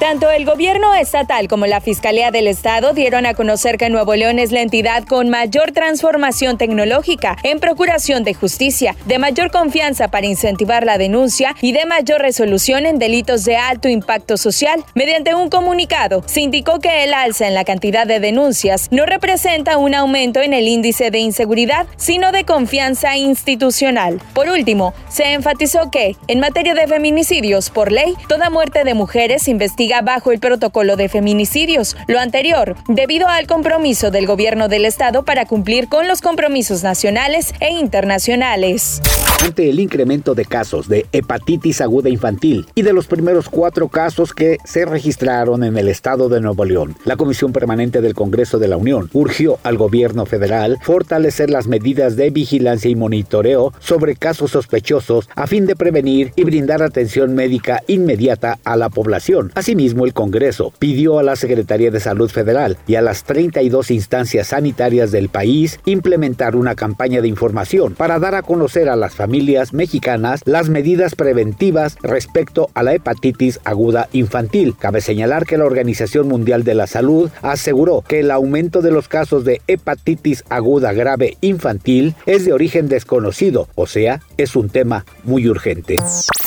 Tanto el gobierno estatal como la Fiscalía del Estado dieron a conocer que Nuevo León es la entidad con mayor transformación tecnológica en procuración de justicia, de mayor confianza para incentivar la denuncia y de mayor resolución en delitos de alto impacto social. Mediante un comunicado, se indicó que el alza en la cantidad de denuncias no representa un aumento en el índice de inseguridad, sino de confianza institucional. Por último, se enfatizó que, en materia de feminicidios, por ley, toda muerte de mujeres investiga bajo el protocolo de feminicidios. Lo anterior, debido al compromiso del gobierno del estado para cumplir con los compromisos nacionales e internacionales. Ante el incremento de casos de hepatitis aguda infantil y de los primeros cuatro casos que se registraron en el estado de Nuevo León, la Comisión Permanente del Congreso de la Unión urgió al gobierno federal fortalecer las medidas de vigilancia y monitoreo sobre casos sospechosos a fin de prevenir y brindar atención médica inmediata a la población. Asimismo, mismo el Congreso pidió a la Secretaría de Salud Federal y a las 32 instancias sanitarias del país implementar una campaña de información para dar a conocer a las familias mexicanas las medidas preventivas respecto a la hepatitis aguda infantil. Cabe señalar que la Organización Mundial de la Salud aseguró que el aumento de los casos de hepatitis aguda grave infantil es de origen desconocido, o sea, es un tema muy urgente.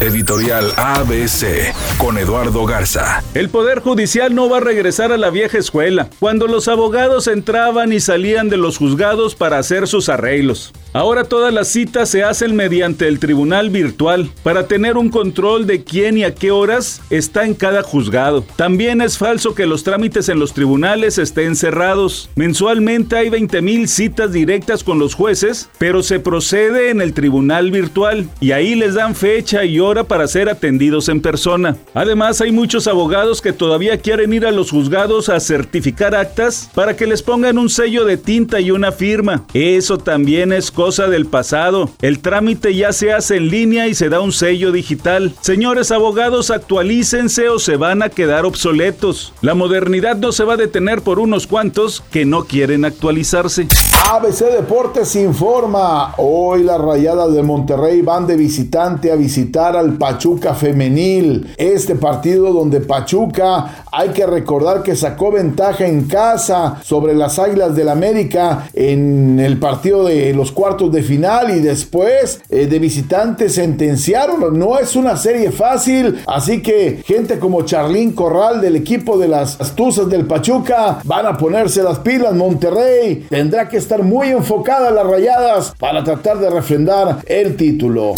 Editorial ABC con Eduardo Garza. El Poder Judicial no va a regresar a la vieja escuela, cuando los abogados entraban y salían de los juzgados para hacer sus arreglos. Ahora todas las citas se hacen mediante el tribunal virtual para tener un control de quién y a qué horas está en cada juzgado. También es falso que los trámites en los tribunales estén cerrados. Mensualmente hay 20.000 citas directas con los jueces, pero se procede en el tribunal virtual y ahí les dan fecha y hora para ser atendidos en persona. Además hay muchos abogados que todavía quieren ir a los juzgados a certificar actas para que les pongan un sello de tinta y una firma. Eso también es cosa del pasado. El trámite ya se hace en línea y se da un sello digital. Señores abogados, actualícense o se van a quedar obsoletos. La modernidad no se va a detener por unos cuantos que no quieren actualizarse. ABC Deportes informa. Hoy las rayadas de Monterrey van de visitante a visitar al Pachuca Femenil. Este partido donde Pachuca hay que recordar que sacó ventaja en casa sobre las Águilas del América en el partido de los cuartos de final y después eh, de visitantes sentenciaron. No es una serie fácil, así que gente como Charlín Corral del equipo de las Astuzas del Pachuca van a ponerse las pilas. Monterrey tendrá que estar muy enfocada a las rayadas para tratar de refrendar el título.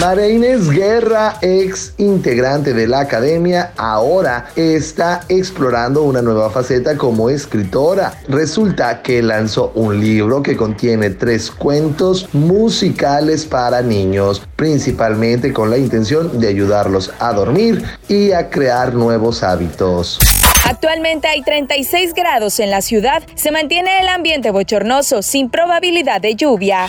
María Inés Guerra, ex integrante de la academia, ahora está explorando una nueva faceta como escritora. Resulta que lanzó un libro que contiene tres cuentos musicales para niños, principalmente con la intención de ayudarlos a dormir y a crear nuevos hábitos. Actualmente hay 36 grados en la ciudad. Se mantiene el ambiente bochornoso sin probabilidad de lluvia.